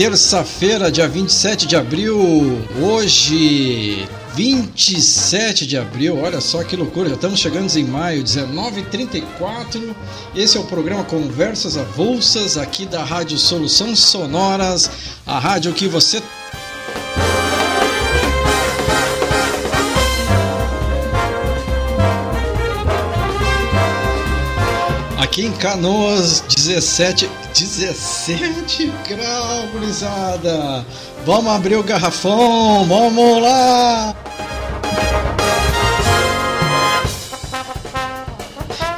Terça-feira, dia 27 de abril, hoje, 27 de abril, olha só que loucura, já estamos chegando em maio, 19h34. Esse é o programa Conversas Avulsas, aqui da Rádio Soluções Sonoras, a rádio que você Aqui em Canoas, 17, 17 graus, gurizada. Vamos abrir o garrafão, vamos lá.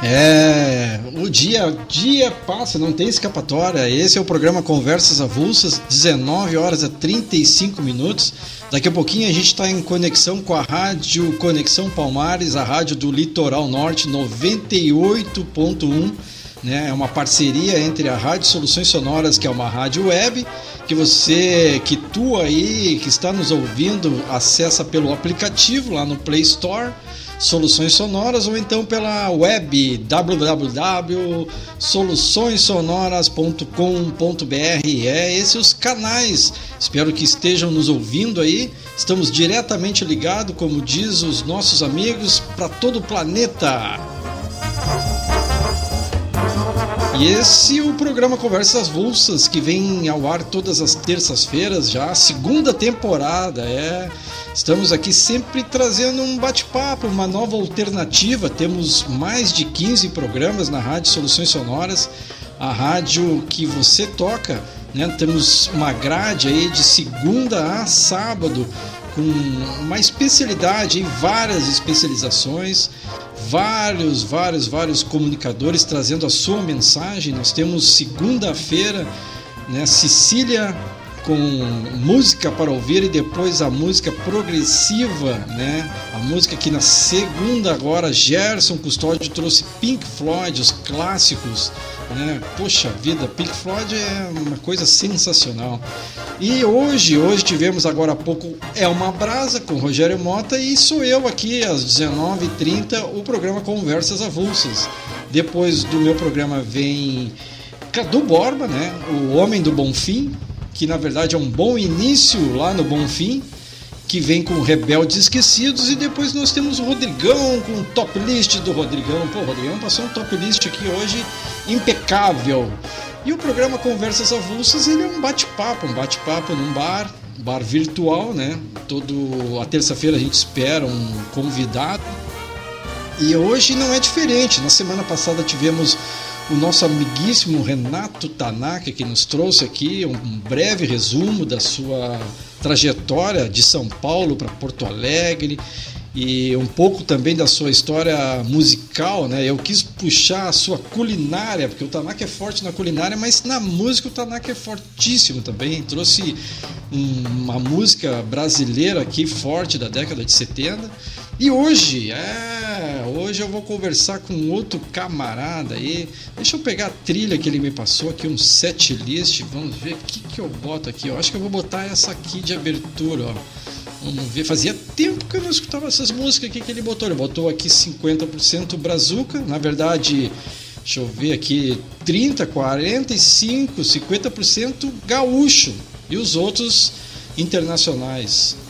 É, o dia, dia passa, não tem escapatória. Esse é o programa Conversas Avulsas, 19 horas e 35 minutos. Daqui a pouquinho a gente está em conexão com a rádio Conexão Palmares, a rádio do Litoral Norte 98.1. Né? É uma parceria entre a Rádio Soluções Sonoras, que é uma rádio web, que você, que tu aí, que está nos ouvindo, acessa pelo aplicativo lá no Play Store Soluções Sonoras ou então pela web www.soluçõessonoras.com.br. É esses os canais. Espero que estejam nos ouvindo aí. Estamos diretamente ligados, como diz os nossos amigos, para todo o planeta. E esse é o programa Conversas Vulsas, que vem ao ar todas as terças-feiras já, segunda temporada, é. Estamos aqui sempre trazendo um bate-papo, uma nova alternativa. Temos mais de 15 programas na Rádio Soluções Sonoras, a rádio que você toca. Né? Temos uma grade aí de segunda a sábado com uma especialidade em várias especializações, vários, vários, vários comunicadores trazendo a sua mensagem. Nós temos segunda-feira, né, Cecília com música para ouvir e depois a música progressiva, né? A música que na segunda agora Gerson Custódio trouxe Pink Floyd, os clássicos, né? Poxa vida, Pink Floyd é uma coisa sensacional. E hoje, hoje tivemos agora há pouco É uma Brasa com Rogério Mota e sou eu aqui às 19h30 o programa Conversas Avulsas. Depois do meu programa vem Cadu Borba, né? O Homem do Bonfim, que na verdade é um bom início lá no Bonfim, que vem com Rebeldes Esquecidos, e depois nós temos o Rodrigão com o top list do Rodrigão. Pô, o Rodrigão passou um top list aqui hoje impecável. E o programa Conversas Avulsas, ele é um bate-papo, um bate-papo num bar, bar virtual, né? Todo a terça-feira a gente espera um convidado. E hoje não é diferente. Na semana passada tivemos o nosso amiguíssimo Renato Tanaka, que nos trouxe aqui um breve resumo da sua trajetória de São Paulo para Porto Alegre e um pouco também da sua história musical, né? Eu quis puxar a sua culinária, porque o Tanaka é forte na culinária, mas na música o Tanaka é fortíssimo também. Trouxe uma música brasileira aqui forte da década de 70 e hoje, é, hoje eu vou conversar com outro camarada aí. Deixa eu pegar a trilha que ele me passou aqui, um set list. Vamos ver o que, que eu boto aqui. Eu acho que eu vou botar essa aqui de abertura, ó. Vamos ver, fazia tempo que eu não escutava essas músicas aqui que ele botou. Ele botou aqui 50% brazuca, na verdade, deixa eu ver aqui, 30, 45, 50% gaúcho e os outros internacionais.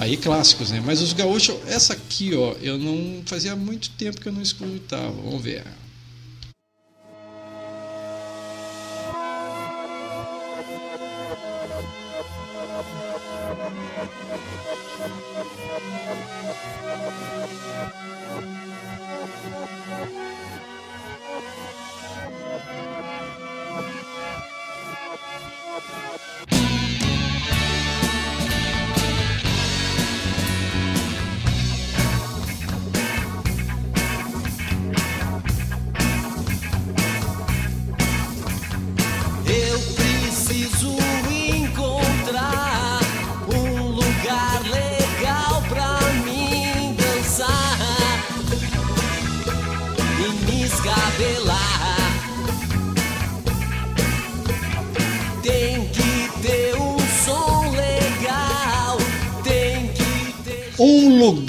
Aí clássicos, né? Mas os gaúchos, essa aqui, ó, eu não fazia muito tempo que eu não escutava. Vamos ver.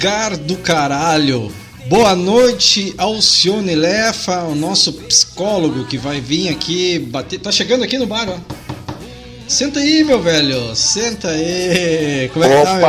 Lugar do caralho. Boa noite, Alcione Lefa, o nosso psicólogo que vai vir aqui bater. Tá chegando aqui no bar, ó. Senta aí, meu velho. Senta aí. Como é que tá, Opa,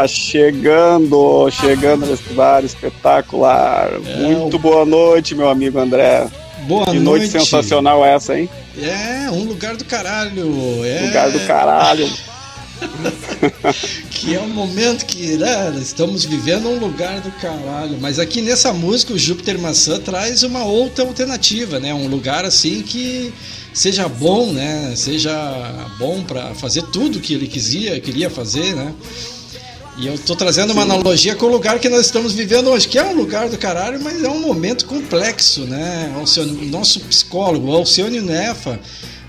tá, chegando, chegando nesse bar espetacular. É, Muito boa noite, meu amigo André. Boa que noite. noite sensacional essa, hein? É, um lugar do caralho. É... Lugar do caralho. que é um momento que né, estamos vivendo um lugar do caralho. Mas aqui nessa música o Júpiter Maçã traz uma outra alternativa, né? Um lugar assim que seja bom, né? Seja bom para fazer tudo que ele quisia, queria fazer, né? E eu estou trazendo uma analogia com o lugar que nós estamos vivendo hoje, que é um lugar do caralho, mas é um momento complexo, né? O nosso psicólogo, Alcione Nefa,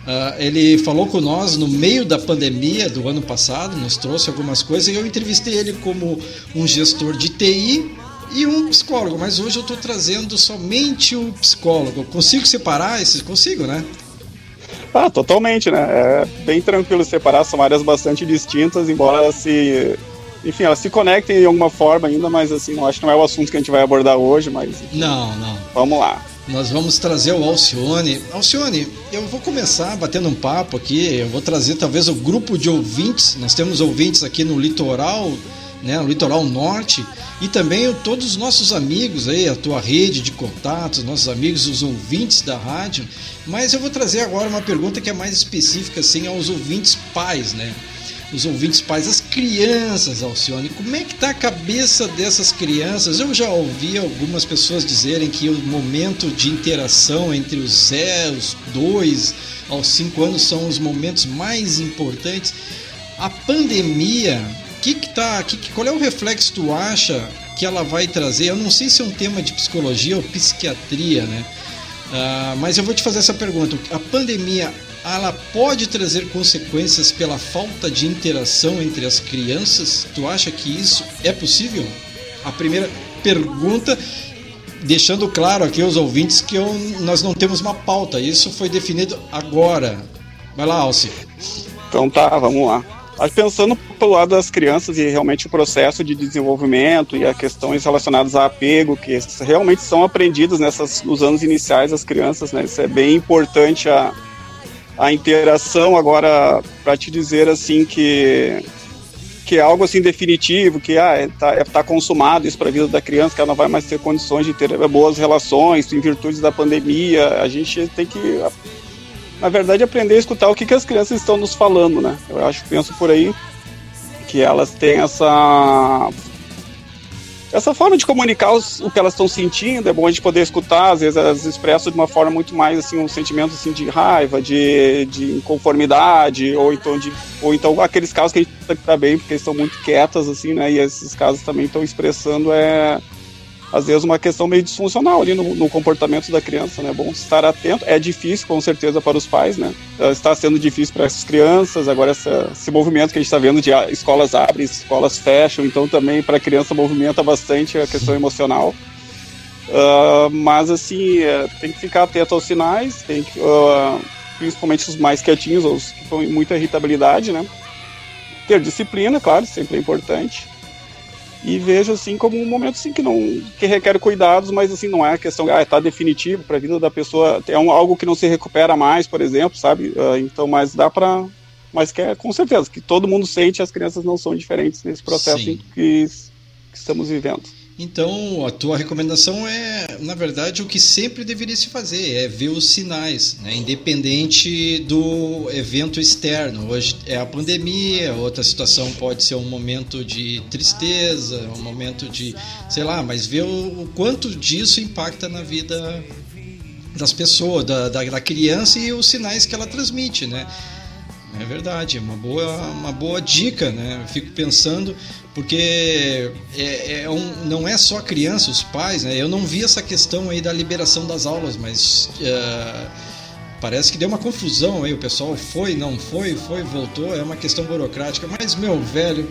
Uh, ele falou com nós no meio da pandemia do ano passado, nos trouxe algumas coisas e eu entrevistei ele como um gestor de TI e um psicólogo, mas hoje eu estou trazendo somente o psicólogo. Consigo separar esses? Consigo, né? Ah, totalmente, né? É bem tranquilo separar, são áreas bastante distintas, embora elas se. Enfim, elas se conectem de alguma forma ainda, mas assim, não acho que não é o assunto que a gente vai abordar hoje, mas. Não, não. Vamos lá. Nós vamos trazer o Alcione. Alcione, eu vou começar batendo um papo aqui. Eu vou trazer talvez o grupo de ouvintes. Nós temos ouvintes aqui no litoral, né, no litoral norte, e também todos os nossos amigos aí, a tua rede de contatos, nossos amigos, os ouvintes da rádio. Mas eu vou trazer agora uma pergunta que é mais específica assim aos ouvintes pais, né? Os ouvintes pais, as crianças, Alcione, como é que está a cabeça dessas crianças? Eu já ouvi algumas pessoas dizerem que o momento de interação entre os zeros, dois aos cinco anos são os momentos mais importantes. A pandemia, que que tá, que, qual é o reflexo tu acha que ela vai trazer? Eu não sei se é um tema de psicologia ou psiquiatria, né? Uh, mas eu vou te fazer essa pergunta. A pandemia ela pode trazer consequências pela falta de interação entre as crianças? Tu acha que isso é possível? A primeira pergunta, deixando claro aqui aos ouvintes que eu, nós não temos uma pauta, isso foi definido agora. Vai lá, Alci. Então tá, vamos lá. Mas pensando pelo lado das crianças e realmente o processo de desenvolvimento e as questões relacionadas a apego, que realmente são aprendidos nessas, nos anos iniciais das crianças, né? Isso é bem importante a, a interação agora para te dizer assim que que é algo assim definitivo, que ah, é, tá, é, tá consumado isso para a vida da criança, que ela não vai mais ter condições de ter boas relações em virtude da pandemia. A gente tem que, na verdade, aprender a escutar o que, que as crianças estão nos falando, né? Eu acho, penso por aí, que elas têm essa essa forma de comunicar os, o que elas estão sentindo, é bom a gente poder escutar, às vezes elas expressam de uma forma muito mais assim, um sentimento assim, de raiva, de, de inconformidade, ou então, de, ou então aqueles casos que a gente tá bem, porque estão muito quietas, assim, né? E esses casos também estão expressando é, às vezes uma questão meio disfuncional ali no, no, comportamento da criança, né? Bom estar atento. É difícil, com certeza, para os pais, né? Eh, está sendo difícil para essas crianças. Agora essa, esse movimento que a gente está vendo de escolas abrem, escolas fecham, então também para a criança movimenta bastante a questão emocional. Uh, mas assim, é, tem que ficar atento aos sinais, tem que, uh, principalmente os mais quietinhos, os que estão em muita irritabilidade, né? Ter disciplina, claro, sempre é importante e vejo assim como um momento assim que não que requer cuidados, mas assim não é a questão ah tá definitivo para a vida da pessoa é um, algo que não se recupera mais, por exemplo, sabe? Uh, então, mas dá para mas que é com certeza que todo mundo sente, as crianças não são diferentes nesse processo que, que estamos vivendo. Então, a tua recomendação é, na verdade, o que sempre deveria se fazer, é ver os sinais, né? independente do evento externo. Hoje é a pandemia, outra situação pode ser um momento de tristeza, um momento de, sei lá, mas ver o, o quanto disso impacta na vida das pessoas, da, da, da criança e os sinais que ela transmite, né? É verdade, é uma boa, uma boa dica, né? Eu fico pensando, porque é, é um, não é só criança, os pais, né? Eu não vi essa questão aí da liberação das aulas, mas uh, parece que deu uma confusão aí. O pessoal foi, não foi, foi, voltou. É uma questão burocrática. Mas, meu velho,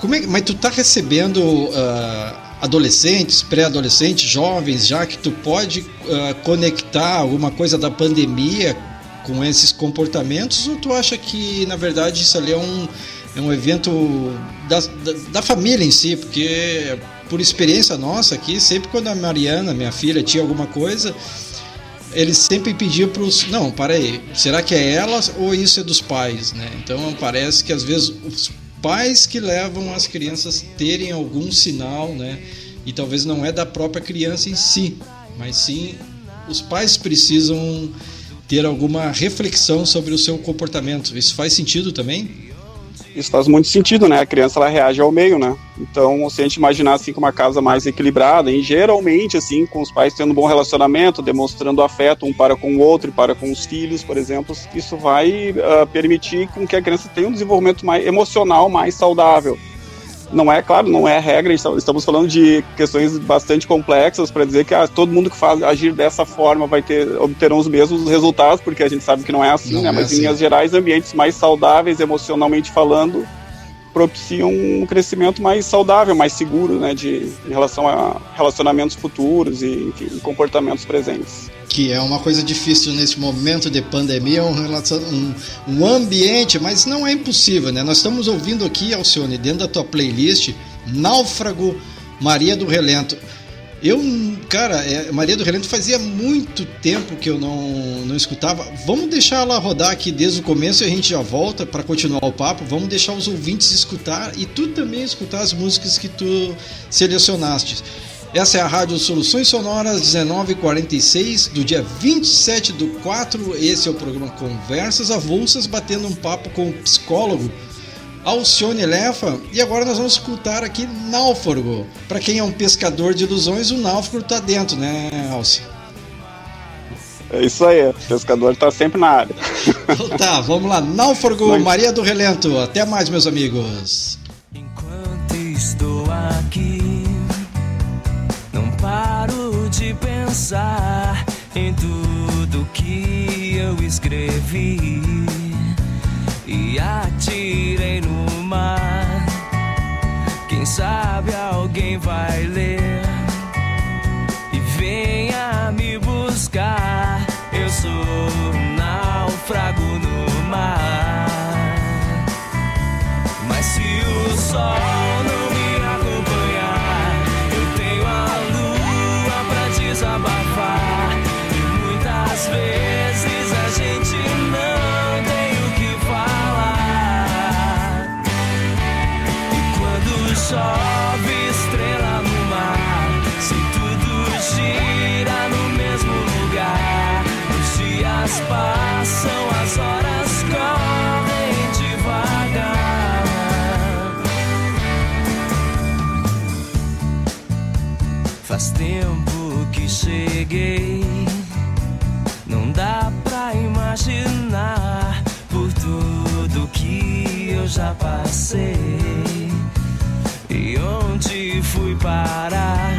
como é, mas tu tá recebendo uh, adolescentes, pré-adolescentes, jovens, já que tu pode uh, conectar alguma coisa da pandemia com esses comportamentos ou tu acha que na verdade isso ali é um, é um evento da, da, da família em si? Porque por experiência nossa aqui, sempre quando a Mariana, minha filha, tinha alguma coisa, eles sempre pediam para os. Não, para aí, será que é elas ou isso é dos pais? Né? Então parece que às vezes os pais que levam as crianças terem algum sinal, né? E talvez não é da própria criança em si, mas sim os pais precisam ter alguma reflexão sobre o seu comportamento. Isso faz sentido também? Isso faz muito sentido, né? A criança ela reage ao meio, né? Então, se a gente imaginar assim com uma casa mais equilibrada, e geralmente assim com os pais tendo um bom relacionamento, demonstrando afeto um para com o outro para com os filhos, por exemplo, isso vai uh, permitir com que a criança tenha um desenvolvimento mais emocional mais saudável não é, claro, não é regra, estamos falando de questões bastante complexas para dizer que ah, todo mundo que faz agir dessa forma vai ter, obterão os mesmos resultados, porque a gente sabe que não é assim, não né? É Mas assim. em linhas gerais, ambientes mais saudáveis, emocionalmente falando, propiciam um crescimento mais saudável, mais seguro, né, de, em relação a relacionamentos futuros e enfim, comportamentos presentes que é uma coisa difícil nesse momento de pandemia, um, um, um, ambiente, mas não é impossível, né? Nós estamos ouvindo aqui, Alcione, dentro da tua playlist, Náufrago Maria do Relento. Eu, cara, é, Maria do Relento fazia muito tempo que eu não, não escutava. Vamos deixar ela rodar aqui desde o começo e a gente já volta para continuar o papo. Vamos deixar os ouvintes escutar e tu também escutar as músicas que tu selecionaste. Essa é a Rádio Soluções Sonoras 1946, do dia 27 do 4. Esse é o programa Conversas Avulsas, batendo um papo com o psicólogo Alcione Lefa. E agora nós vamos escutar aqui Náufrago. Para quem é um pescador de ilusões, o náufrago está dentro, né, Alci? É isso aí, o pescador está sempre na área. Então tá, vamos lá. Náufrago, Mas... Maria do Relento. Até mais, meus amigos. Enquanto estou aqui de pensar em tudo que eu escrevi e atirei no mar. Quem sabe alguém vai ler e venha me buscar. Eu sou um náufrago no mar. Mas se o sol já passei e onde fui parar.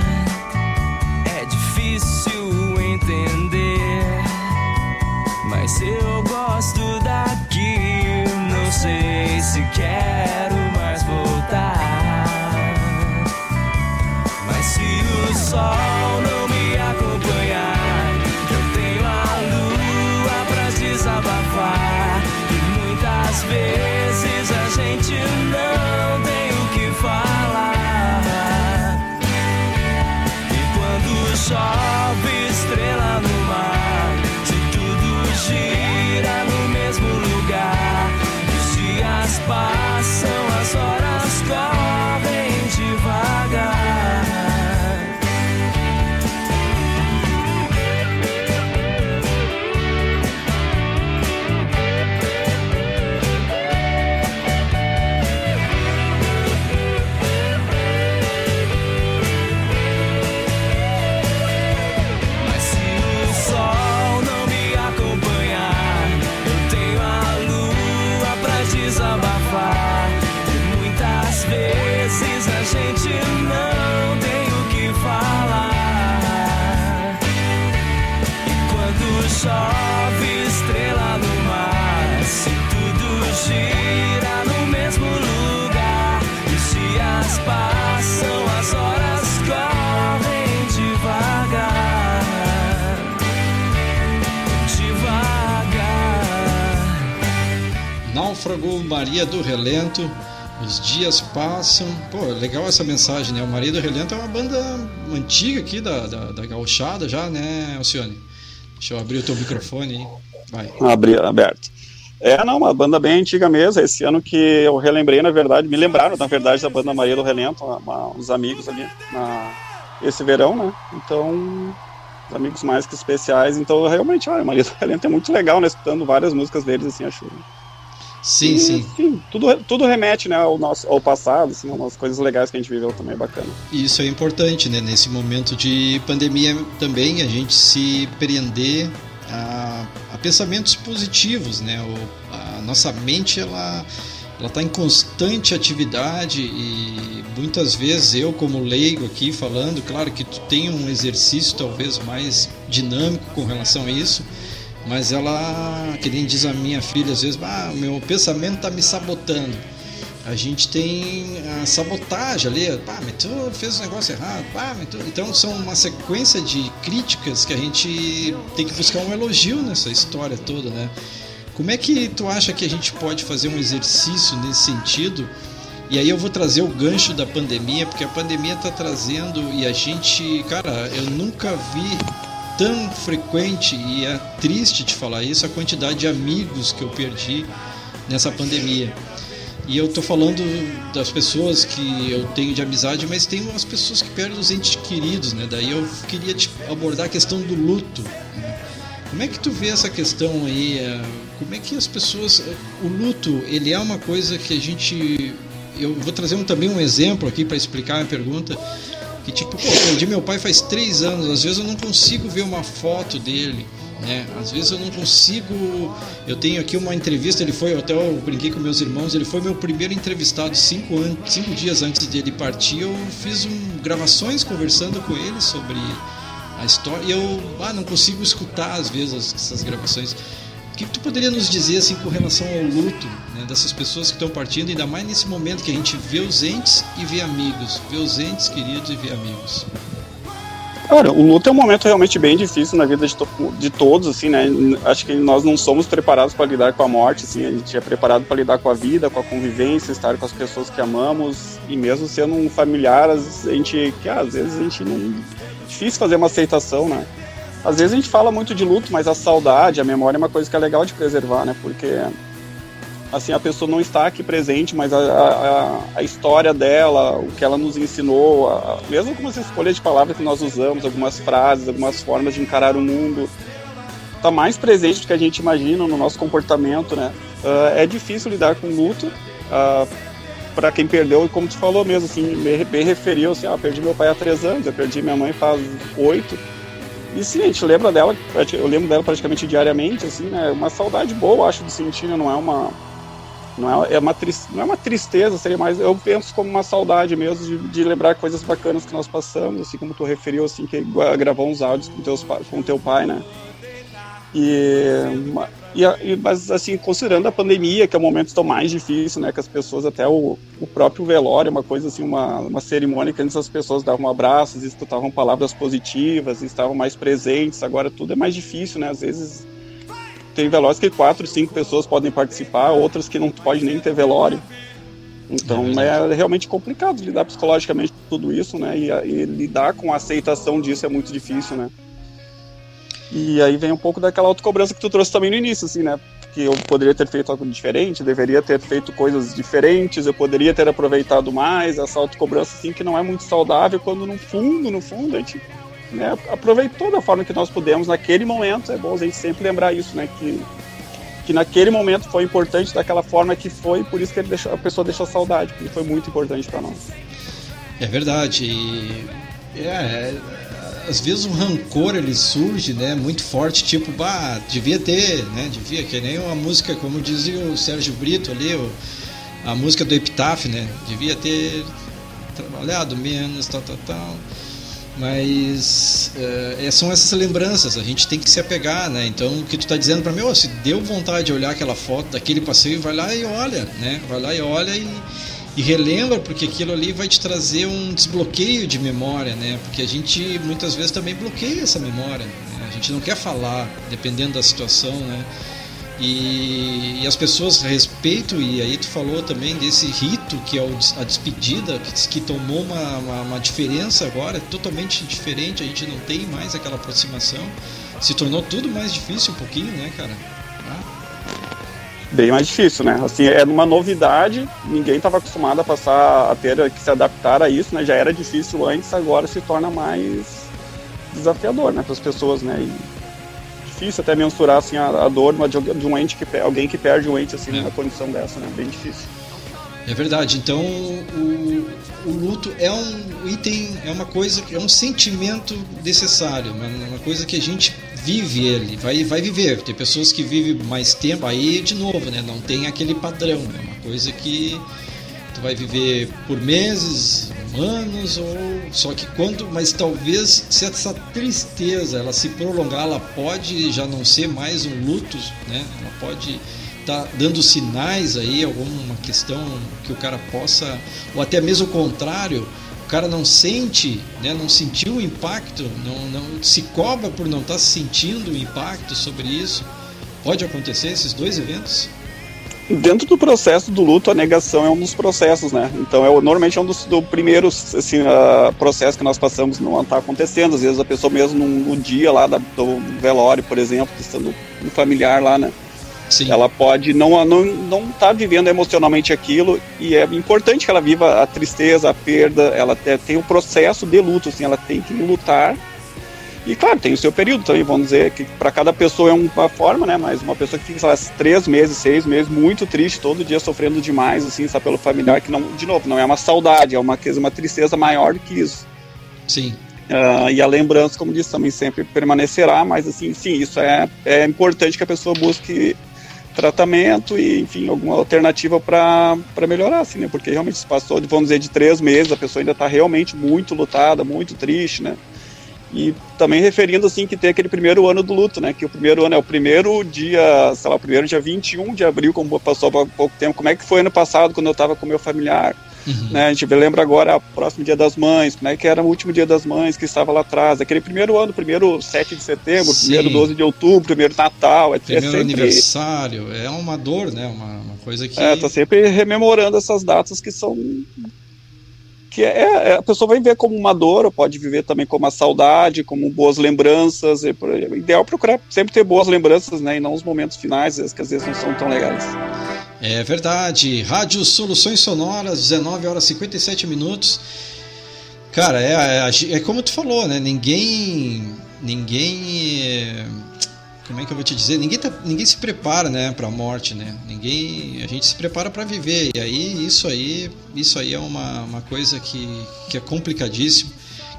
Relento, Os dias passam. Pô, legal essa mensagem, né? O Marido Relento é uma banda antiga aqui da, da, da gauchada já, né, Alcione? Deixa eu abrir o teu microfone aí. Vai. Abrir, aberto. É, não, uma banda bem antiga mesmo. Esse ano que eu relembrei, na verdade, me lembraram, na verdade, da banda Maria do Relento, uma, uns amigos ali, na, esse verão, né? Então, os amigos mais que especiais. Então, realmente, olha, Maria do Relento é muito legal, né? Escutando várias músicas deles, assim, acho. Sim, e, sim. Enfim, tudo, tudo remete, né, ao nosso ao passado, assim, umas coisas legais que a gente viveu também, bacana. Isso é importante, né? Nesse momento de pandemia também, a gente se prender a, a pensamentos positivos, né? O, a nossa mente, ela ela está em constante atividade e muitas vezes eu como leigo aqui falando, claro que tu tem um exercício talvez mais dinâmico com relação a isso, mas ela, que nem diz a minha filha às vezes, ah, meu pensamento está me sabotando. A gente tem a sabotagem ali, ah, mas tu fez um negócio errado, ah, mas tu... então são uma sequência de críticas que a gente tem que buscar um elogio nessa história toda, né? Como é que tu acha que a gente pode fazer um exercício nesse sentido? E aí eu vou trazer o gancho da pandemia, porque a pandemia está trazendo e a gente, cara, eu nunca vi tão frequente e é triste te falar isso a quantidade de amigos que eu perdi nessa pandemia. E eu tô falando das pessoas que eu tenho de amizade, mas tem umas pessoas que perdem os entes queridos, né? Daí eu queria te abordar a questão do luto. Né? Como é que tu vê essa questão aí? É, como é que as pessoas. O luto, ele é uma coisa que a gente. Eu vou trazer um, também um exemplo aqui para explicar a pergunta. Que tipo, pô, perdi meu pai faz três anos, às vezes eu não consigo ver uma foto dele. Né? Às vezes eu não consigo. Eu tenho aqui uma entrevista. Ele foi, até eu brinquei com meus irmãos. Ele foi meu primeiro entrevistado cinco, anos, cinco dias antes de ele partir. Eu fiz um, gravações conversando com ele sobre a história. E eu ah, não consigo escutar às vezes essas gravações. O que, tu poderia nos dizer assim com relação ao luto né, dessas pessoas que estão partindo, ainda mais nesse momento que a gente vê os entes e vê amigos, vê os entes queridos e vê amigos? Cara, o luto é um momento realmente bem difícil na vida de, to de todos, assim, né? Acho que nós não somos preparados para lidar com a morte, assim, a gente é preparado para lidar com a vida, com a convivência, estar com as pessoas que amamos, e mesmo sendo um familiar, a gente, que às vezes a gente não difícil fazer uma aceitação, né? Às vezes a gente fala muito de luto, mas a saudade, a memória é uma coisa que é legal de preservar, né? Porque assim a pessoa não está aqui presente, mas a, a, a história dela, o que ela nos ensinou, a, mesmo algumas escolhas de palavras que nós usamos, algumas frases, algumas formas de encarar o mundo, está mais presente do que a gente imagina no nosso comportamento, né? Uh, é difícil lidar com luto. Uh, para quem perdeu, e como tu falou mesmo, assim, bem referiu, assim, ah, perdi meu pai há três anos, eu perdi minha mãe faz oito. E sim, a gente lembra dela, eu lembro dela praticamente diariamente, assim, né? Uma saudade boa, acho, de sentir, né? não é uma. Não é, é uma não é uma tristeza, seria mais. Eu penso como uma saudade mesmo de, de lembrar coisas bacanas que nós passamos, assim como tu referiu, assim, que gravou uns áudios com, teus, com teu pai, né? E e, e, mas, assim, considerando a pandemia, que é o momento tão mais difícil, né? Que as pessoas, até o, o próprio velório, uma coisa assim, uma, uma cerimônia que antes as pessoas davam abraços, escutavam palavras positivas, estavam mais presentes. Agora tudo é mais difícil, né? Às vezes tem velórios que quatro, cinco pessoas podem participar, outras que não pode nem ter velório. Então é, é realmente complicado lidar psicologicamente com tudo isso, né? E, e lidar com a aceitação disso é muito difícil, né? E aí vem um pouco daquela autocobrança que tu trouxe também no início, assim, né? Que eu poderia ter feito algo diferente, deveria ter feito coisas diferentes, eu poderia ter aproveitado mais, essa autocobrança, assim, que não é muito saudável, quando no fundo, no fundo, a gente né, aproveitou da forma que nós pudemos naquele momento. É bom a gente sempre lembrar isso, né? Que, que naquele momento foi importante daquela forma que foi, por isso que deixou, a pessoa deixou saudade, porque foi muito importante para nós. É verdade. E, é, às vezes um rancor ele surge, né, muito forte, tipo, bah, devia ter, né, devia, que nem uma música, como dizia o Sérgio Brito ali, o, a música do Epitáfio, né, devia ter trabalhado menos, tal, tal, tal. Mas é, são essas lembranças, a gente tem que se apegar, né? Então o que tu está dizendo para mim, oh, se deu vontade de olhar aquela foto daquele passeio, vai lá e olha, né? Vai lá e olha e, e relembra, porque aquilo ali vai te trazer um desbloqueio de memória, né? Porque a gente muitas vezes também bloqueia essa memória, né? a gente não quer falar, dependendo da situação, né? E, e, as pessoas respeitam, e aí tu falou também desse rito que é a despedida, que, que tomou uma, uma, uma, diferença agora, totalmente diferente, a gente não tem mais aquela aproximação. Se tornou tudo mais difícil um pouquinho, né, cara? Ah. Bem mais difícil, né? Assim, é uma novidade, ninguém estava acostumado a passar a ter que se adaptar a isso, né? Já era difícil antes, agora se torna mais desafiador, né, para as pessoas, né? E difícil até mensurar assim, a, a dor de um ente que alguém que perde um ente assim, é. numa condição dessa, né? Bem difícil. É verdade. Então o, o luto é um item, é uma coisa, é um sentimento necessário, uma, uma coisa que a gente vive ele, vai, vai viver. Tem pessoas que vivem mais tempo, aí de novo, né? Não tem aquele padrão, é uma coisa que tu vai viver por meses, anos ou só que quando mas talvez se essa tristeza ela se prolongar ela pode já não ser mais um luto né ela pode tá dando sinais aí alguma questão que o cara possa ou até mesmo o contrário cara não sente né não sentiu o impacto não não se cobra por não estar tá sentindo o impacto sobre isso pode acontecer esses dois eventos dentro do processo do luto, a negação é um dos processos, né? Então, é, normalmente é um dos do primeiros assim, uh, processos que nós passamos não está acontecendo. Às vezes a pessoa mesmo no, no dia lá da, do velório, por exemplo, estando um familiar lá, né? Sim. Ela pode não não não tá vivendo emocionalmente aquilo e é importante que ela viva a tristeza, a perda. Ela tem o um processo de luto, assim, ela tem que lutar e claro, tem o seu período também, vamos dizer que para cada pessoa é uma forma, né? Mas uma pessoa que fica, sei lá, três meses, seis meses, muito triste, todo dia sofrendo demais, assim, sabe, pelo familiar, que não, de novo, não é uma saudade, é uma, uma tristeza maior do que isso. Sim. Uh, e a lembrança, como disse, também sempre permanecerá, mas assim, sim, isso é, é importante que a pessoa busque tratamento e, enfim, alguma alternativa para melhorar, assim, né? Porque realmente se passou, vamos dizer, de três meses, a pessoa ainda está realmente muito lutada, muito triste, né? E também referindo assim que tem aquele primeiro ano do luto, né? Que o primeiro ano é o primeiro dia, sei lá, primeiro dia 21 de abril, como passou há pouco tempo. Como é que foi ano passado quando eu estava com meu familiar? Uhum. Né, a gente lembra agora o próximo dia das mães, como é que era o último dia das mães que estava lá atrás, aquele primeiro ano, primeiro 7 de setembro, Sim. primeiro 12 de outubro, primeiro Natal, é, primeiro é sempre... aniversário, é uma dor, né? Uma, uma coisa que. É, tá sempre rememorando essas datas que são que é, é, a pessoa vai ver como uma dor, ou pode viver também como uma saudade, como boas lembranças. É ideal procurar sempre ter boas lembranças, né, e não os momentos finais, que às vezes não são tão legais. É verdade. Rádio Soluções Sonoras, 19 horas e 57 minutos. Cara, é, é, é como tu falou, né? Ninguém. Ninguém. É como é que eu vou te dizer? Ninguém, tá, ninguém se prepara, né, para a morte, né? Ninguém, a gente se prepara para viver. E aí isso aí, isso aí é uma, uma coisa que, que é complicadíssimo.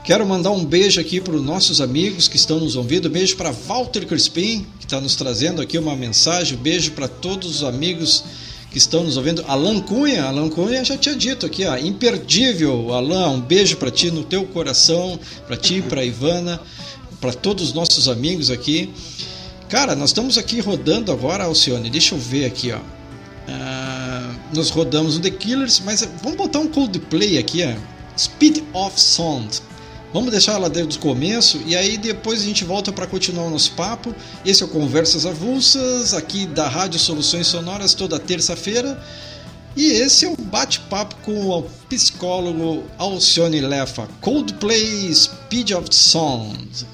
Quero mandar um beijo aqui para os nossos amigos que estão nos ouvindo. Beijo para Walter Crispim, que está nos trazendo aqui uma mensagem. Beijo para todos os amigos que estão nos ouvindo. Alan Cunha, Alan Cunha já tinha dito aqui, ó, imperdível. Alan, um beijo para ti no teu coração, para ti, para Ivana, para todos os nossos amigos aqui. Cara, nós estamos aqui rodando agora, Alcione. Deixa eu ver aqui, ó. Uh, nós rodamos o The Killers, mas vamos botar um Coldplay aqui, ó. Speed of Sound. Vamos deixar ela desde o começo e aí depois a gente volta para continuar o nosso papo. Esse é o Conversas Avulsas, aqui da Rádio Soluções Sonoras, toda terça-feira. E esse é o bate-papo com o psicólogo Alcione Lefa. Coldplay Speed of Sound.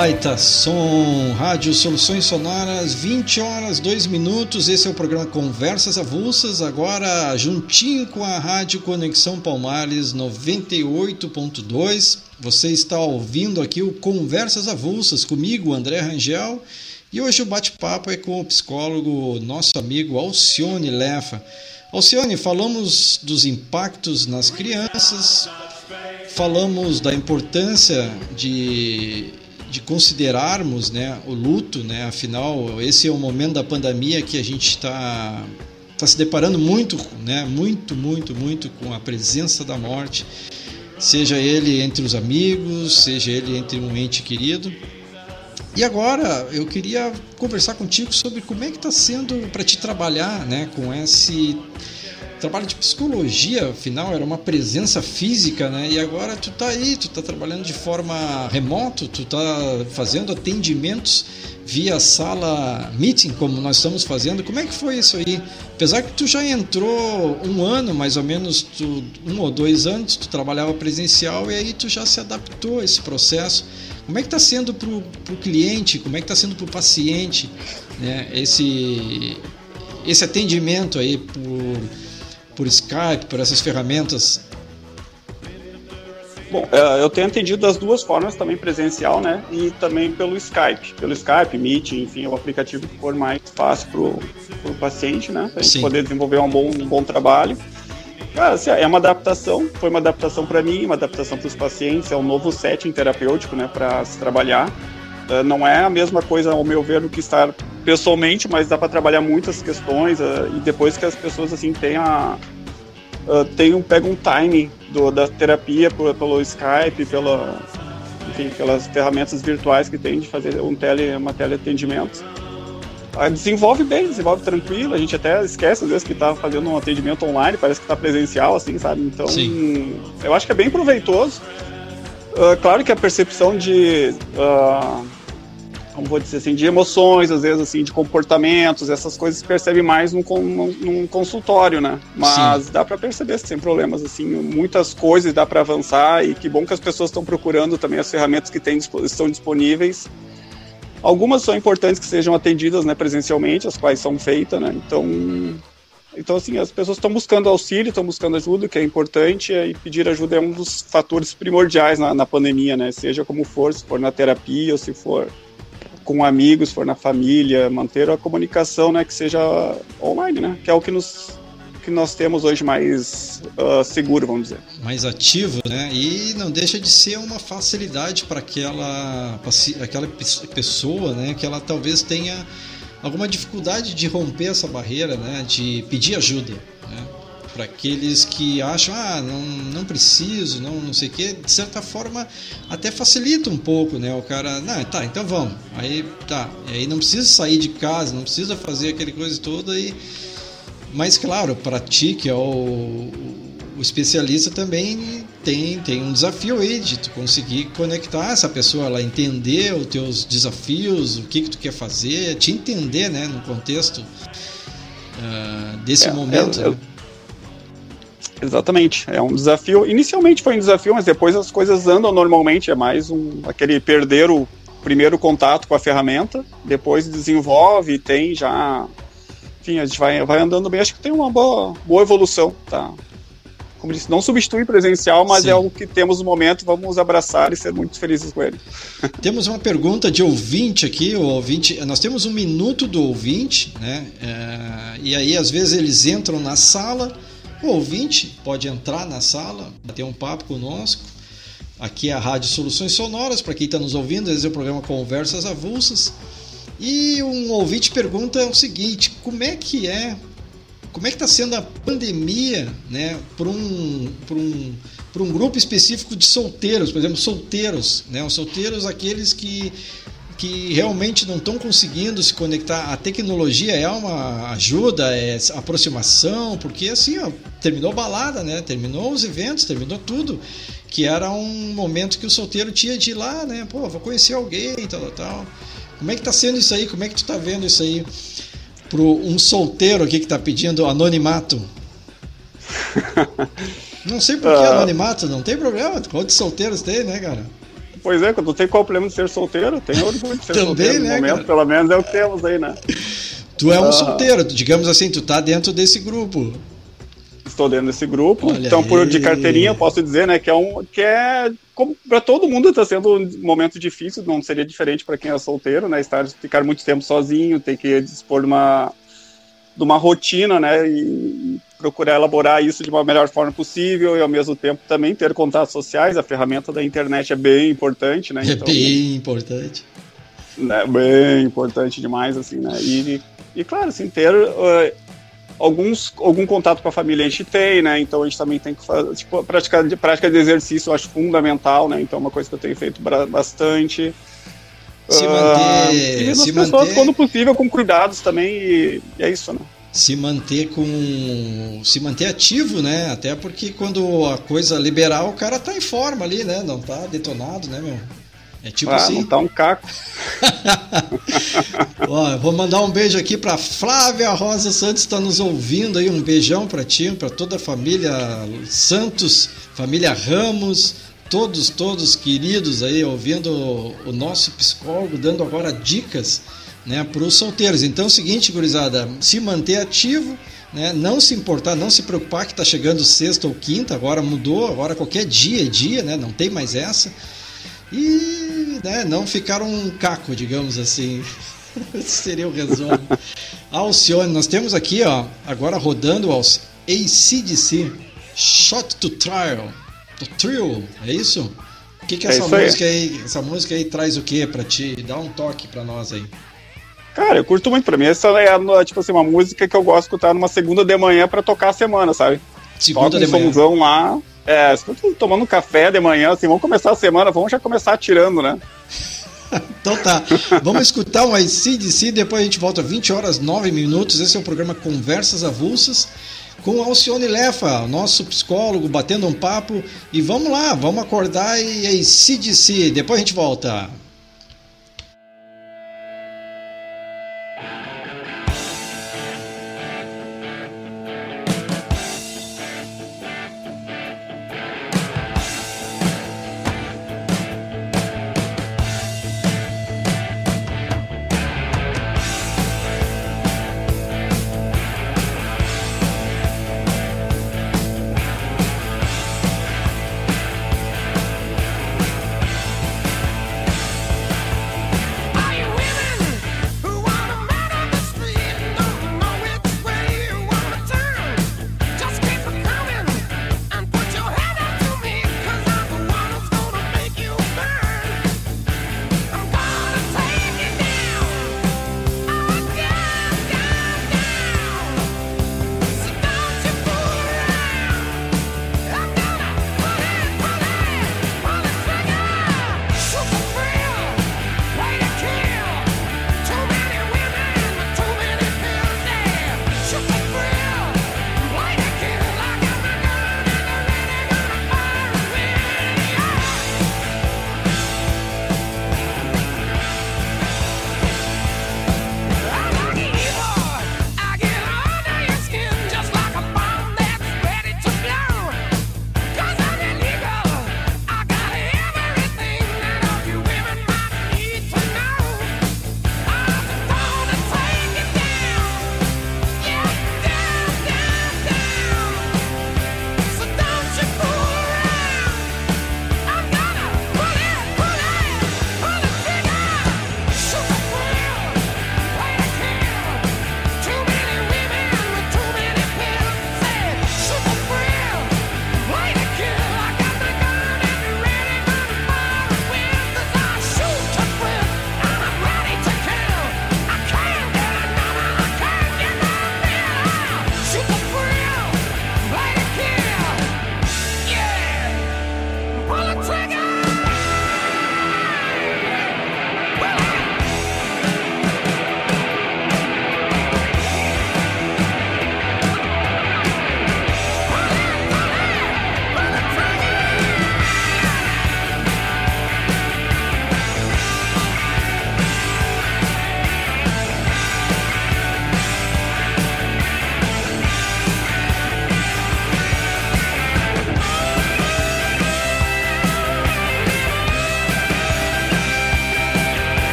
Baita som, Rádio Soluções Sonoras, 20 horas 2 minutos. Esse é o programa Conversas Avulsas, agora juntinho com a Rádio Conexão Palmares 98.2. Você está ouvindo aqui o Conversas Avulsas comigo, André Rangel, e hoje o bate-papo é com o psicólogo, nosso amigo Alcione Lefa. Alcione, falamos dos impactos nas crianças, falamos da importância de de considerarmos né, o luto, né, afinal, esse é o momento da pandemia que a gente está tá se deparando muito, né, muito, muito, muito com a presença da morte, seja ele entre os amigos, seja ele entre um ente querido. E agora eu queria conversar contigo sobre como é que está sendo para te trabalhar né, com esse trabalho de psicologia, afinal, era uma presença física, né? E agora tu tá aí, tu tá trabalhando de forma remoto, tu tá fazendo atendimentos via sala meeting, como nós estamos fazendo. Como é que foi isso aí? Apesar que tu já entrou um ano, mais ou menos, tu, um ou dois anos, tu trabalhava presencial e aí tu já se adaptou a esse processo. Como é que está sendo para o cliente? Como é que está sendo para o paciente? Né? Esse, esse atendimento aí por por Skype, por essas ferramentas? Bom, é, eu tenho entendido das duas formas, também presencial, né? E também pelo Skype. Pelo Skype, Meet, enfim, o aplicativo que for mais fácil para o paciente, né? Para a gente poder desenvolver um bom, um bom trabalho. Cara, assim, é uma adaptação, foi uma adaptação para mim, uma adaptação para os pacientes, é um novo setting terapêutico, né, para se trabalhar. Uh, não é a mesma coisa, ao meu ver, do que estar pessoalmente, mas dá para trabalhar muitas questões uh, e depois que as pessoas assim têm a uh, tem um pega um timing do, da terapia por, pelo Skype, pela enfim, pelas ferramentas virtuais que tem de fazer um tele uma teleatendimento. Uh, desenvolve bem, desenvolve tranquilo, a gente até esquece às vezes que está fazendo um atendimento online, parece que está presencial, assim, sabe? Então, Sim. eu acho que é bem proveitoso. Uh, claro que a percepção de uh, como vou dizer assim, de emoções, às vezes assim, de comportamentos, essas coisas se percebe mais num, num, num consultório, né? Mas Sim. dá para perceber sem problemas, assim, muitas coisas dá para avançar e que bom que as pessoas estão procurando também as ferramentas que tem, estão disponíveis. Algumas são importantes que sejam atendidas né, presencialmente, as quais são feitas, né? Então, então, assim, as pessoas estão buscando auxílio, estão buscando ajuda, que é importante, e pedir ajuda é um dos fatores primordiais na, na pandemia, né? Seja como for, se for na terapia ou se for com amigos, for na família, manter a comunicação, né, que seja online, né, que é o que nos que nós temos hoje mais uh, seguro, vamos dizer. Mais ativo, né? E não deixa de ser uma facilidade para aquela, aquela pessoa, né? Que ela talvez tenha alguma dificuldade de romper essa barreira, né? De pedir ajuda para aqueles que acham, ah, não, não preciso, não, não sei o que, de certa forma até facilita um pouco, né? O cara, não, tá, então vamos. Aí tá, aí não precisa sair de casa, não precisa fazer aquele coisa toda e mas claro, para ti que é o, o especialista também tem, tem um desafio aí de tu conseguir conectar essa pessoa, ela entender os teus desafios, o que que tu quer fazer, te entender, né, no contexto uh, desse é, momento. Eu, né? Exatamente, é um desafio. Inicialmente foi um desafio, mas depois as coisas andam normalmente. É mais um aquele perder o primeiro contato com a ferramenta, depois desenvolve, tem já. Enfim, a gente vai, vai andando bem. Acho que tem uma boa, boa evolução, tá? Como disse, não substitui presencial, mas Sim. é o que temos no momento. Vamos abraçar e ser muito felizes com ele. Temos uma pergunta de ouvinte aqui. O ouvinte, nós temos um minuto do ouvinte, né? É, e aí às vezes eles entram na sala o ouvinte pode entrar na sala, bater um papo conosco. Aqui é a Rádio Soluções Sonoras, para quem está nos ouvindo, esse é o programa Conversas Avulsas. E um ouvinte pergunta o seguinte: como é que é, como é que está sendo a pandemia, né, para um, um, um grupo específico de solteiros, por exemplo, solteiros, né, os solteiros aqueles que que realmente não estão conseguindo se conectar. A tecnologia é uma ajuda, é aproximação, porque assim, ó, terminou a balada, né? Terminou os eventos, terminou tudo. Que era um momento que o solteiro tinha de ir lá, né? Pô, vou conhecer alguém, tal, tal. Como é que tá sendo isso aí? Como é que tu tá vendo isso aí? Pro um solteiro aqui que tá pedindo anonimato. Não sei por que uh... anonimato, não tem problema. Quantos solteiros tem, né, cara? Pois é, não tem qual problema de ser solteiro, tem orgulho de ser Também, solteiro no né, momento, cara? pelo menos é o que temos aí, né? Tu é um Ah. solteiro, digamos assim, tu tá dentro desse grupo. Estou dentro desse grupo, Olha então por aí. de carteirinha eu posso dizer, né, que é um que é como para todo mundo está sendo um momento difícil, não seria diferente para quem é solteiro, né, estar ficar muito tempo sozinho, ter que dispor de uma de uma rotina, né, e procurar elaborar isso de uma melhor forma possível e ao mesmo tempo também ter contatos sociais, a ferramenta da internet é bem importante, né? É bem importante. né, bem importante demais, assim, né? E, e claro, assim, ter eh, alguns, algum contato com a família a gente tem, né? Então a gente também tem que fazer, tipo, a prática de, prática de exercício eu acho fundamental, né? Então é uma coisa que eu tenho feito bastante. Se Ah, manter- e viver se as pessoas, manter- quando possível, com cuidados também, e, e é isso, né? Se manter com. Se manter ativo, né? Até porque quando a coisa liberar, o cara tá em forma ali, né? Não tá detonado, né, meu? É tipo ah, assim. não tá um caco. Ó, vou mandar um beijo aqui para Flávia Rosa Santos, está nos ouvindo aí. Um beijão para ti, para toda a família Santos, família Ramos, todos, todos queridos aí ouvindo o, o nosso psicólogo, dando agora dicas né, para os solteiros. Então é o seguinte, gurizada, se manter ativo. Né, não se importar, não se preocupar que está chegando sexta ou quinta, agora mudou, agora qualquer dia é dia, né, não tem mais essa. E né, não ficar um caco, digamos assim. Esse seria o resumo. Alcione, nós temos aqui, ó, agora rodando aos ACDC, Shot to Trial, to Thrill, é isso? O que, que É essa isso aí. música aí. essa música aí traz o que pra ti? Dá um toque pra nós aí. Cara, eu curto muito. Pra mim, essa é, tipo assim, uma música que eu gosto de escutar numa segunda de manhã pra tocar a semana, sabe? Segunda Toca de um manhã. somzão lá. É, tomando um café de manhã, assim, vamos começar a semana, vamos já começar atirando, né? Então tá, vamos escutar um ICDC, depois a gente volta 20 horas 9 minutos. Esse é o programa Conversas Avulsas com Alcione Lefa, nosso psicólogo, batendo um papo. E vamos lá, vamos acordar e ICDC, depois a gente volta.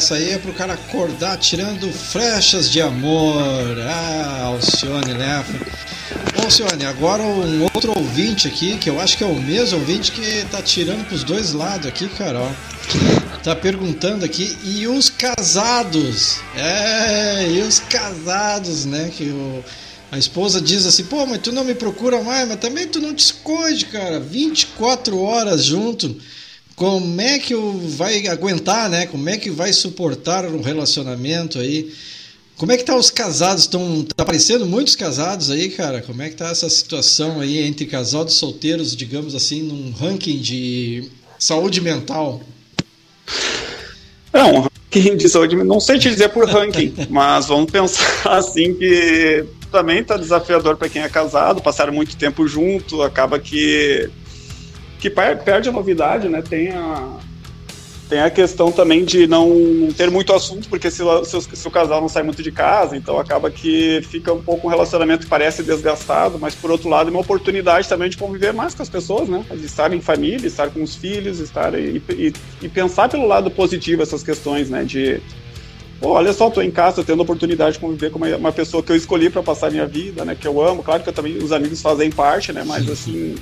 Essa aí é pro cara acordar tirando flechas de amor. Ah, Alcione Lefra. Alcione, agora um outro ouvinte aqui, que eu acho que é o mesmo ouvinte que tá tirando pros dois lados aqui, cara, ó. Tá perguntando aqui, e os casados? É, e os casados, né? Que o, a esposa diz assim, pô, mas tu não me procura mais, mas também tu não te esconde, cara. 24 horas junto como é que vai aguentar, né? Como é que vai suportar um relacionamento aí? Como é que tá os casados? Estão tá aparecendo muitos casados aí, cara? Como é que tá essa situação aí entre casados solteiros, digamos assim, num ranking de saúde mental? É um ranking de saúde, não sei te dizer por ranking, mas vamos pensar assim que também tá desafiador para quem é casado, passaram muito tempo junto, acaba que que perde a novidade, né? Tem a, tem a questão também de não ter muito assunto, porque se, se, se, o casal não sai muito de casa, então acaba que fica um pouco um relacionamento que parece desgastado, mas por outro lado é uma oportunidade também de conviver mais com as pessoas, né? De estar em família, estar com os filhos, estar e, e, e pensar pelo lado positivo essas questões, né? De Pô, olha só, tô em casa, tendo a oportunidade de conviver com uma, uma pessoa que eu escolhi para passar minha vida, né? Que eu amo. Claro que eu também os amigos fazem parte, né? Mas assim,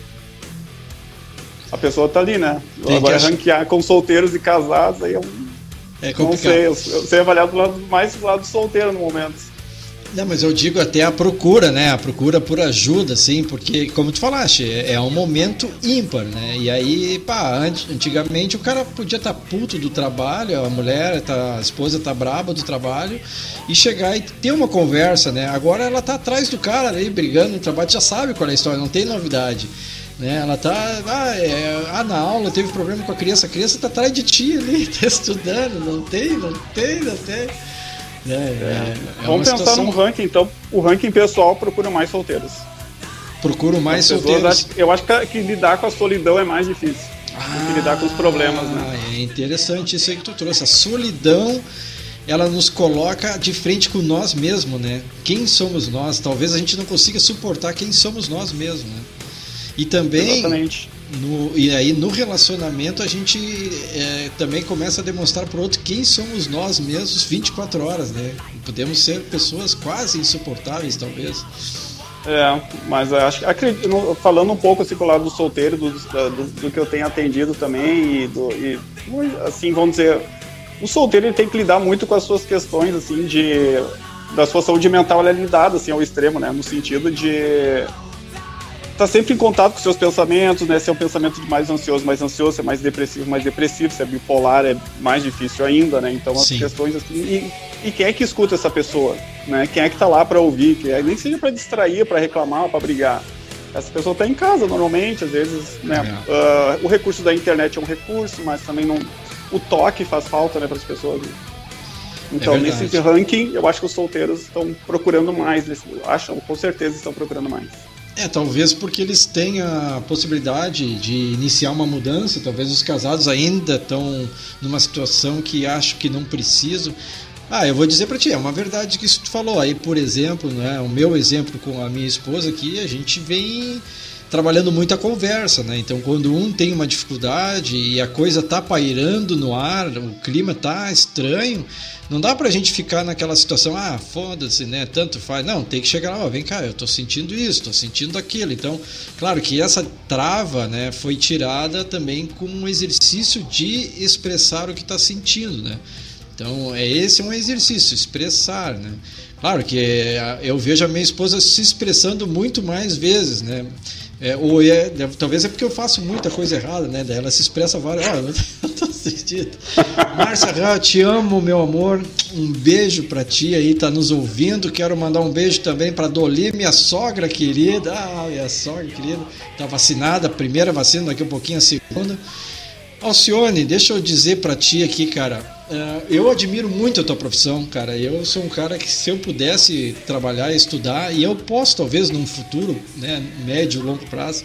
a pessoa tá ali, né? Tem Agora achar... ranquear com solteiros e casados aí é um. É complicado. Não sei, eu, eu sei avaliar do lado, mais do lado solteiro no momento. Não, mas eu digo até a procura, né? A procura por ajuda, assim, porque, como tu falaste, é, é um momento ímpar, né? E aí, pá, antigamente o cara podia estar tá puto do trabalho, a mulher, tá, a esposa tá braba do trabalho, e chegar e ter uma conversa, né? Agora ela tá atrás do cara aí, brigando no trabalho, já sabe qual é a história, não tem novidade. Né? Ela tá. Ah, é, ah, na aula teve problema com a criança, a criança tá atrás de ti ali, tá estudando, não tem, não tem, não tem. É, é, é Vamos pensar situação... no ranking, então. O ranking pessoal procura mais solteiros. Procuro mais solteiros. Eu acho que, que, lidar com a solidão é mais difícil. Ah, do que lidar com os problemas, né? É interessante isso aí que tu trouxe. A solidão ela nos coloca de frente com nós mesmos, né? Quem somos nós? Talvez a gente não consiga suportar quem somos nós mesmos, né? E também. Exatamente. No, e aí no relacionamento a gente é, também começa a demonstrar para o outro quem somos nós mesmos 24 horas, né? Podemos ser pessoas quase insuportáveis, talvez. É, mas acho acredito, falando um pouco assim com o lado do solteiro, do, do, do que eu tenho atendido também, e, do, e assim, vamos dizer, o solteiro ele tem que lidar muito com as suas questões, assim, de da sua saúde mental, ela é lidada, assim, ao extremo, né, no sentido de tá sempre em contato com seus pensamentos, né? Se é um pensamento de mais ansioso, mais ansioso, se é mais depressivo, mais depressivo, se é bipolar, é mais difícil ainda, né? Então as Sim. questões assim. E, e, quem é que escuta essa pessoa? Né? Quem é que tá lá para ouvir? Que é, nem seja para distrair, para reclamar, para brigar. Essa pessoa tá em casa normalmente, às vezes, né? É. Uh, o recurso da internet é um recurso, mas também não. O toque faz falta, né, para as pessoas. Então, é nesse ranking, eu acho que os solteiros estão procurando mais, acham, com certeza estão procurando mais. É, talvez porque eles têm a possibilidade de iniciar uma mudança, talvez os casados ainda estão numa situação que acho que não precisam. Ah, eu vou dizer para ti, é uma verdade que isso tu falou. Aí, por exemplo, né, o meu exemplo com a minha esposa aqui, a gente vem trabalhando muita conversa, né? Então, quando um tem uma dificuldade e a coisa tá pairando no ar, o clima tá estranho, não dá pra gente ficar naquela situação, ah, foda-se, né? Tanto faz. Não, tem que chegar lá, ó, vem cá, eu tô sentindo isso, tô sentindo aquilo. Então, claro que essa trava, né, foi tirada também com um exercício de expressar o que tá sentindo, né? Então, é esse é um exercício, expressar, né? Claro que é, eu vejo a minha esposa se expressando muito mais vezes, né? É, ou é, talvez é porque eu faço muita coisa errada, né? Ela se expressa várias. Ah, eu tô assistindo. Márcia eu te amo, meu amor. Um beijo pra ti aí, tá nos ouvindo. Quero mandar um beijo também pra Doli, minha sogra querida. Ah, minha sogra querida. Tá vacinada, primeira vacina, daqui a pouquinho a segunda. Alcione, deixa eu dizer pra ti aqui, cara eu admiro muito a tua profissão, cara. Eu sou um cara que, se eu pudesse trabalhar, estudar, e eu posso, talvez, num futuro, né, médio, longo prazo,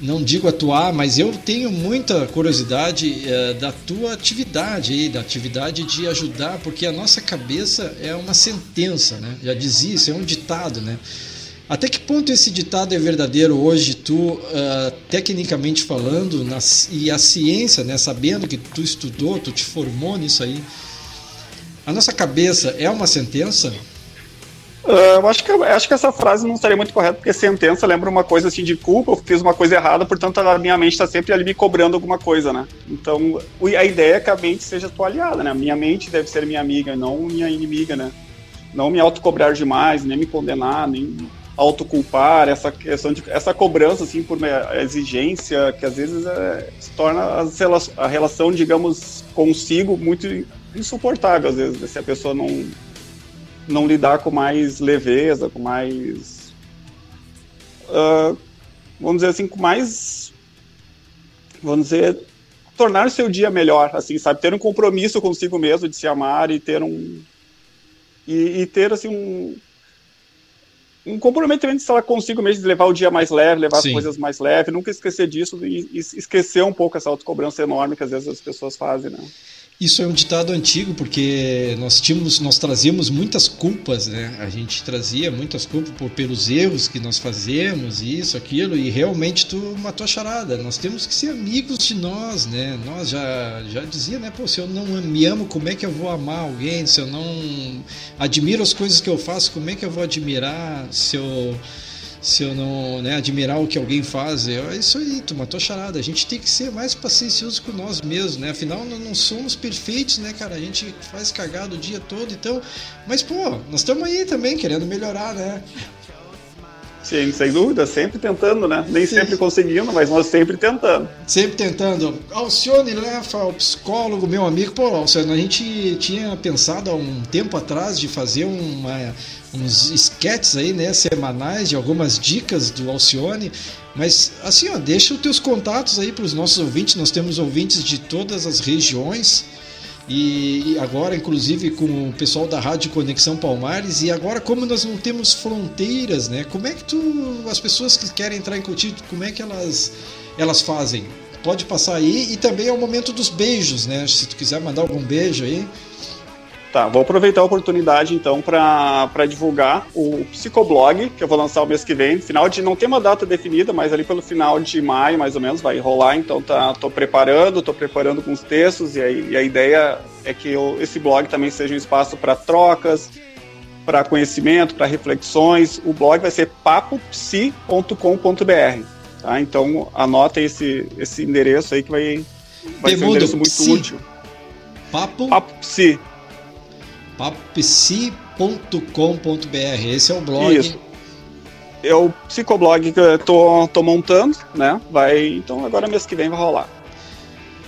não digo atuar, mas eu tenho muita curiosidade uh, da tua atividade aí, da atividade de ajudar, porque a nossa cabeça é uma sentença, né? Já dizia, isso é um ditado, né? Até que ponto esse ditado é verdadeiro hoje, tu, uh, tecnicamente falando, na, e a ciência, né, sabendo que tu estudou, tu te formou nisso aí, a nossa cabeça é uma sentença? Uh, eu acho que, acho que essa frase não estaria muito correta, porque sentença lembra uma coisa assim de culpa, eu fiz uma coisa errada, portanto a minha mente está sempre ali me cobrando alguma coisa, né? Então a ideia é que a mente seja tua aliada, né? Minha mente deve ser minha amiga, não minha inimiga, né? Não me autocobrar demais, nem me condenar, nem autoculpar, essa questão de essa cobrança assim por exigência que às vezes é, se torna a relação, digamos, consigo muito insuportável às vezes, se a pessoa não não lidar com mais leveza, com mais uh, vamos dizer assim, com mais vamos dizer tornar seu dia melhor, assim, sabe, ter um compromisso consigo mesmo de se amar e ter um e, e ter assim um um comprometimento se ela consigo mesmo de levar o dia mais leve, levar Sim. as coisas mais leves, nunca esquecer disso e, e, esquecer um pouco essa autocobrança enorme que às vezes as pessoas fazem, né? Isso é um ditado antigo porque nós tínhamos, nós trazíamos muitas culpas, né? A gente trazia muitas culpas por, pelos erros que nós fazemos, isso, aquilo, e realmente tu matou a charada. Nós temos que ser amigos de nós, né? Nós já já dizia, né? Pô, se eu não me amo, como é que eu vou amar alguém? Se eu não admiro as coisas que eu faço, como é que eu vou admirar? Se eu se eu não né, admirar o que alguém faz. É isso aí, tu matou a charada. A gente tem que ser mais paciencioso com nós mesmos, né? Afinal, não somos perfeitos, né, cara? A gente faz cagada o dia todo, então. Mas, pô, nós estamos aí também querendo melhorar, né? Sim, sem dúvida, sempre tentando, né? Nem Sim. sempre conseguindo, mas nós sempre tentando. Sempre tentando. Alcione Lefa, o psicólogo, meu amigo. Pô, Alcione, a gente tinha pensado há um tempo atrás de fazer uma, uns sketches aí, né, semanais de algumas dicas do Alcione. Mas assim, ó, deixa os teus contatos aí para os nossos ouvintes. Nós temos ouvintes de todas as regiões. E agora, inclusive, com o pessoal da Rádio Conexão Palmares, e agora, como nós não temos fronteiras, né? Como é que tu, as pessoas que querem entrar em contato, como é que elas, elas fazem? Pode passar aí, e também é o momento dos beijos, né? Se tu quiser mandar algum beijo aí. Tá, vou aproveitar a oportunidade então para divulgar o Psicoblog, que eu vou lançar o mês que vem. Final de. Não tem uma data definida, mas ali pelo final de maio, mais ou menos, vai rolar. Então tá, tô preparando, tô preparando com os textos, e, aí, e a ideia é que eu, esse blog também seja um espaço para trocas, para conhecimento, para reflexões. O blog vai ser papopsi.com.br. Tá? Então anota esse, esse endereço aí que vai, vai ser um endereço muito psi. útil. Papo? Papo Psi papsi.com.br. Esse é o blog. Isso. É o psicoblog que eu tô, tô montando, né? Vai, então agora mês que vem vai rolar.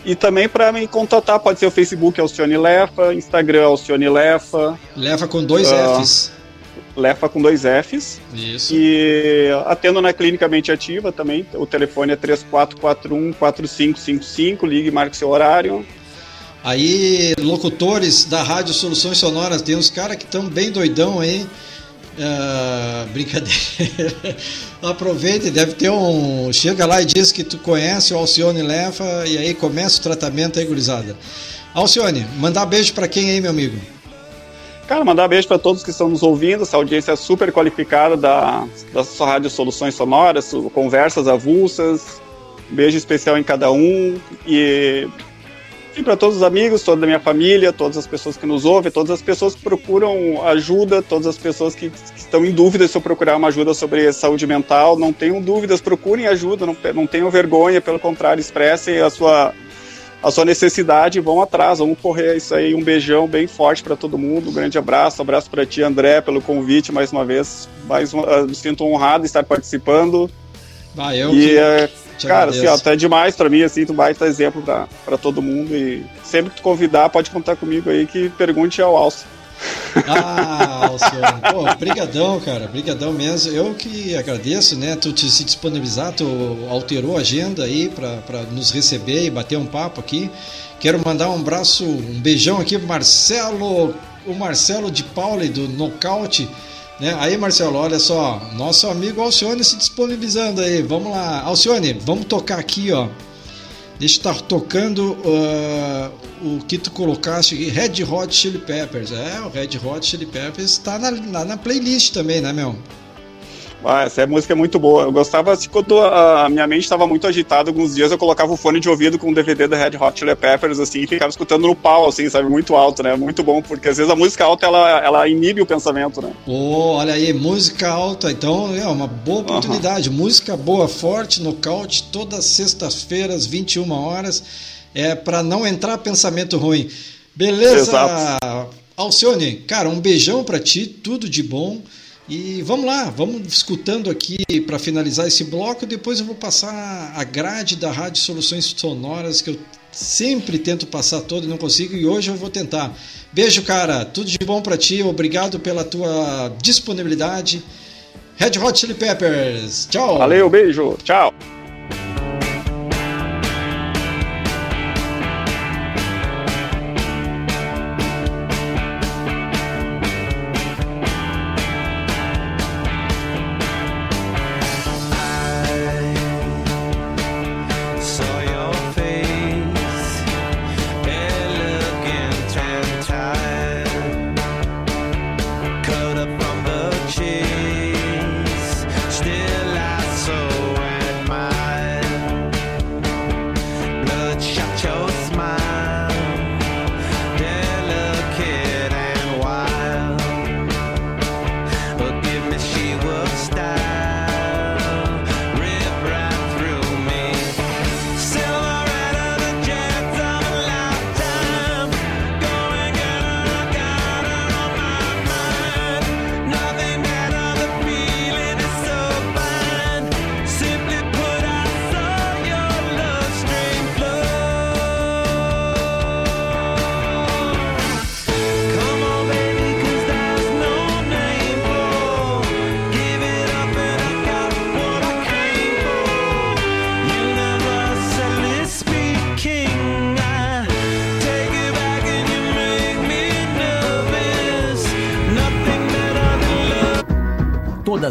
E também para me contatar, pode ser o Facebook Alcione Lefa, Instagram Alcione Lefa. Lefa com dois uh, Fs. Lefa com dois Fs. Isso. E atendo na Clinicamente Ativa também. O telefone é 3441 4555. Ligue e marque seu horário. Aí, locutores da Rádio Soluções Sonoras, tem uns caras que estão bem doidão aí. Uh, brincadeira. Aproveita, deve ter um. Chega lá e diz que tu conhece o Alcione Lefa e aí começa o tratamento aí, gurizada. Alcione, mandar beijo para quem aí, meu amigo? Cara, mandar beijo para todos que estão nos ouvindo, essa audiência super qualificada da, da sua Rádio Soluções Sonoras, conversas avulsas. Beijo especial em cada um e e para todos os amigos, toda a minha família, todas as pessoas que nos ouvem, todas as pessoas que procuram ajuda, todas as pessoas que, que estão em dúvida se eu procurar uma ajuda sobre saúde mental, não tenham dúvidas, procurem ajuda, não, não tenham vergonha, pelo contrário, expressem a sua, a sua necessidade e vão atrás, vamos correr isso aí. Um beijão bem forte para todo mundo, um grande abraço, um abraço para ti, André, pelo convite mais uma vez. Mais uma, me sinto honrado de estar participando. Ah, eu e, que... É, Cara, assim, ó, tu é demais pra mim, assim, tu vai estar exemplo pra, pra todo mundo. E sempre que tu convidar, pode contar comigo aí que pergunte ao Alcio. Ah, Alcione, pô, brigadão, cara, brigadão mesmo. Eu que agradeço, né, tu te se disponibilizar, tu alterou a agenda aí para nos receber e bater um papo aqui. Quero mandar um abraço, um beijão aqui pro Marcelo, o Marcelo de Pauli do Nocaute né? Aí, Marcelo, olha só, nosso amigo Alcione se disponibilizando aí. Vamos lá, Alcione, vamos tocar aqui, ó. Deixa estar tocando uh, o que tu colocaste aqui, Red Hot Chili Peppers. É, o Red Hot Chili Peppers está na, na, na, playlist também, né, meu? Ah, essa é música é muito boa. Eu gostava, assim, quando a minha mente estava muito agitada, alguns dias eu colocava o fone de ouvido com o DVD da Red Hot Chili Peppers, assim, e ficava escutando no pau, assim, sabe? Muito alto, né? Muito bom, porque às vezes a música alta, ela, ela inibe o pensamento, né? Oh, olha aí, música alta, então é uma boa oportunidade. Uhum. Música boa, forte, nocaute, todas sextas-feiras, 21 horas, é para não entrar pensamento ruim. Beleza, Exato. Alcione, cara, um beijão para ti, tudo de bom. E vamos lá, vamos escutando aqui para finalizar esse bloco. Depois eu vou passar a grade da Rádio Soluções Sonoras, que eu sempre tento passar todo e não consigo, e hoje eu vou tentar. Beijo, cara, tudo de bom para ti, obrigado pela tua disponibilidade. Red Hot Chili Peppers, tchau. Valeu, beijo, tchau.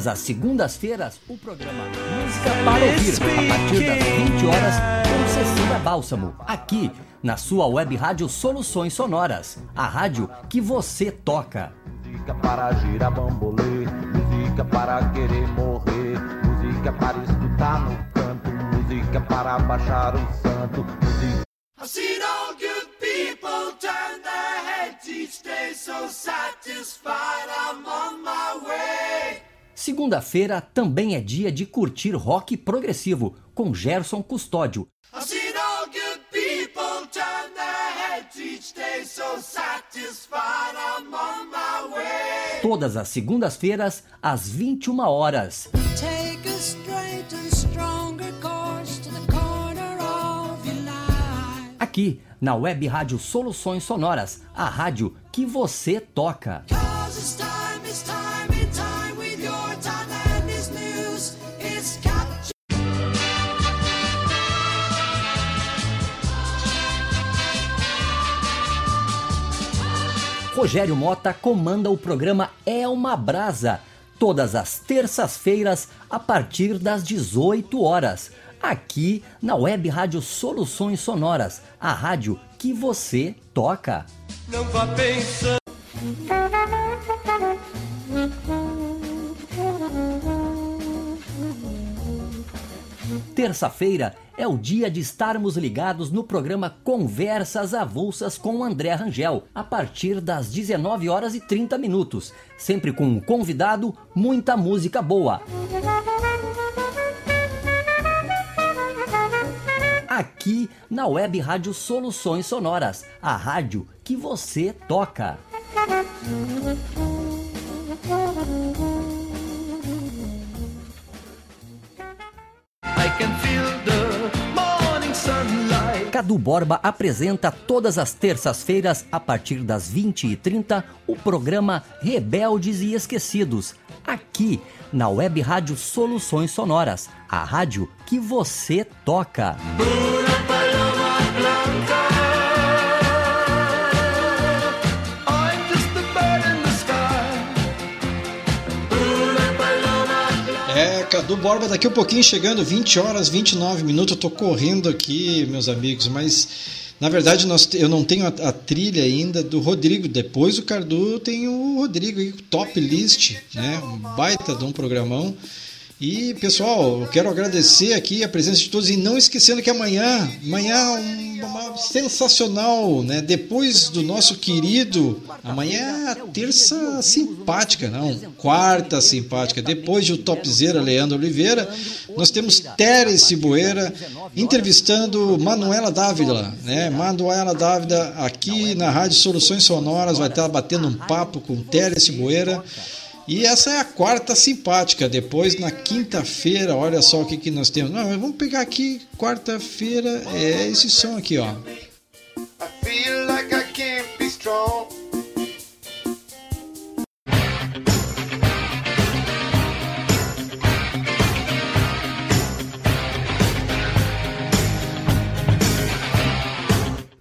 Todas as segundas-feiras, o programa Música para Ouvir, a partir das 20 horas, com Cecília Bálsamo, aqui na sua web rádio Soluções Sonoras, a rádio que você toca. Música para girar bambolê, música para querer morrer, música para escutar no canto, música para baixar o santo, música. I've seen all good people turn their heads each day so satisfied I'm on my. Segunda-feira também é dia de curtir rock progressivo com Gerson Custódio. Todas as segundas-feiras, às 21 horas. Aqui, na Web Rádio Soluções Sonoras, a rádio que você toca. Rogério Mota comanda o programa É uma Brasa, todas as terças-feiras a partir das 18 horas, aqui na Web Rádio Soluções Sonoras, a rádio que você toca. Não vá pensando. Terça-feira é o dia de estarmos ligados no programa Conversas Avulsas com André Rangel, a partir das 19 horas e 30 minutos, sempre com um convidado, muita música boa. Aqui na Web Rádio Soluções Sonoras, a rádio que você toca. Cadu Borba apresenta todas as terças-feiras, a partir das 20h30, o programa Rebeldes e Esquecidos, aqui na Web Rádio Soluções Sonoras, a rádio que você toca. Cadu Borba daqui um pouquinho chegando, 20 horas, 29 minutos. Eu tô correndo aqui, meus amigos, mas Na verdade, nós, eu não tenho a, a, trilha ainda do Rodrigo. Depois o Cardu tem o Rodrigo aí, top list, né? Um baita de um programão. E pessoal, eu quero agradecer aqui a presença de todos e não esquecendo que amanhã, amanhã uma sensacional, né? Depois do nosso querido, amanhã é terça simpática, não, quarta simpática. Depois de o topzera Leandro Oliveira, nós temos Teres Boeira entrevistando Manuela Dávila, né? Manuela Dávila aqui na Rádio Soluções Sonoras vai estar batendo um papo com Teres Boeira. E essa é a quarta simpática. Depois, na quinta-feira, olha só o que, que nós temos. Não, mas vamos pegar aqui, quarta-feira, é esse som aqui, ó.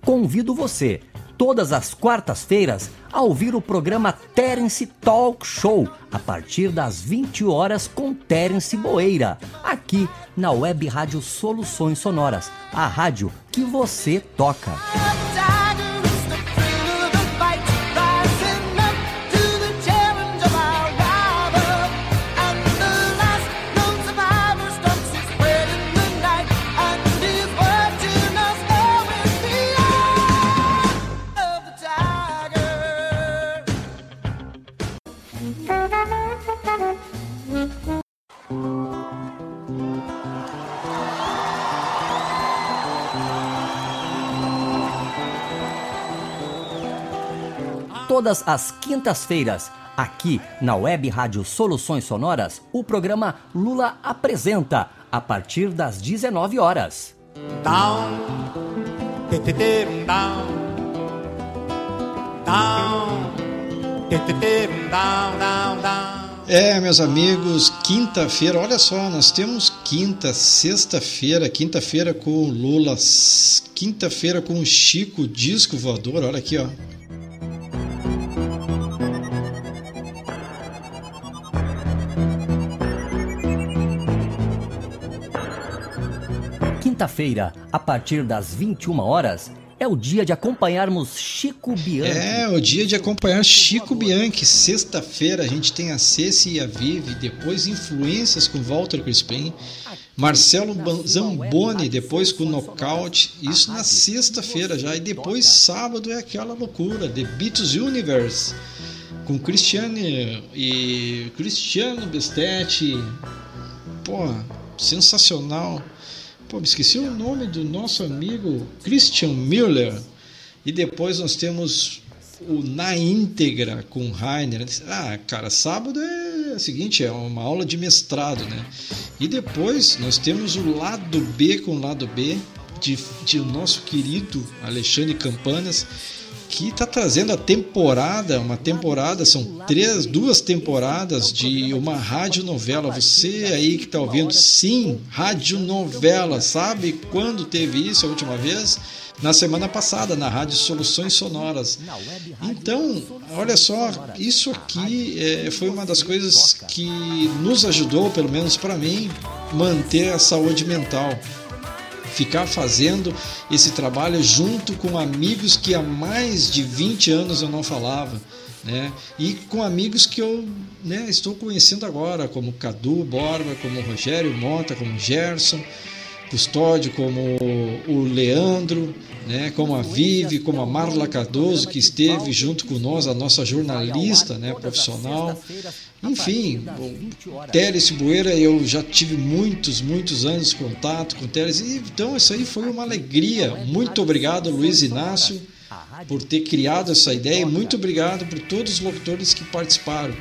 Convido você todas as quartas-feiras a ouvir o programa Terence Talk Show, a partir das 20 horas com Terence Boeira, aqui na Web Rádio Soluções Sonoras, a rádio que você toca. Todas as quintas-feiras, aqui na Web Rádio Soluções Sonoras, o programa Lula Apresenta, a partir das 19 horas. Down, down, down, down, É, meus amigos, quinta-feira, olha só, nós temos quinta, sexta-feira, quinta-feira com Lula, quinta-feira com Chico Disco Voador, olha aqui, ó. Quinta-feira, a partir das 21 horas, é o dia de acompanharmos Chico Bianchi. É, o dia de acompanhar Chico Bianchi. Sexta-feira a gente tem a Ceci e a Vive, depois Influências com Walter Crispim, Marcelo Zamboni, depois com Knockout, isso na sexta-feira já, e depois sábado é aquela loucura, The Beatles Universe, com Cristiano e Cristiano Bestetti. Pô, sensacional. Pô, me esqueci o nome do nosso amigo Christian Müller. E depois nós temos o Na Íntegra com Rainer. Ah, cara, sábado é o seguinte, é uma aula de mestrado, né? E depois nós temos o lado B com lado B de, de nosso querido Alexandre Campanas que está trazendo a temporada, uma temporada, são três, duas temporadas de uma radionovela. Você aí que está ouvindo, sim, radionovela, sabe quando teve isso a última vez? Na semana passada, na Rádio Soluções Sonoras. Então, olha só, isso aqui é, foi uma das coisas que nos ajudou, pelo menos para mim, manter a saúde mental ficar fazendo esse trabalho junto com amigos que há mais de 20 anos eu não falava. Né? E com amigos que eu né, estou conhecendo agora, como Cadu Borba, como Rogério Mota, como Gerson Custódio, como o Leandro, né, como a Vive, como a Marla Cardoso, que esteve junto com nós, a nossa jornalista né, profissional. Enfim, o Teres Bueira, eu já tive muitos, muitos anos de contato com o Teres, então isso aí foi uma alegria. Muito obrigado, Luiz Inácio, por ter criado essa ideia, muito obrigado por todos os locutores que participaram,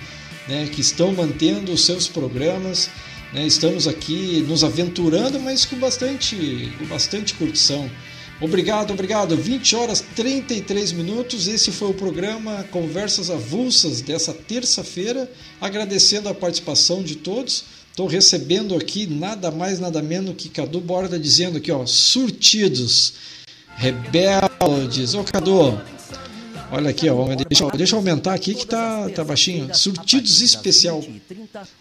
né, que estão mantendo os seus programas. Né, estamos aqui nos aventurando, mas com bastante, com bastante curtição. Obrigado, obrigado. 20 horas 33 minutos. Esse foi o programa Conversas Avulsas dessa terça-feira. Agradecendo a participação de todos. Estou recebendo aqui nada mais, nada menos que Cadu Borda dizendo aqui, ó, surtidos, rebeldes. Ô Cadu, Olha aqui, ó, deixa, deixa eu aumentar aqui que tá, tá baixinho. Surtidos especial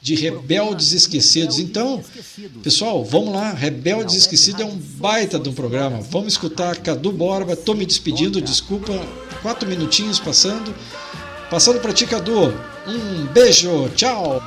de Rebeldes Esquecidos. Então, pessoal, vamos lá. Rebeldes Esquecidos é um baita de um programa. Vamos escutar Cadu Borba. Tô me despedindo, desculpa. Quatro minutinhos passando. Passando para ti, Cadu. Um beijo, tchau.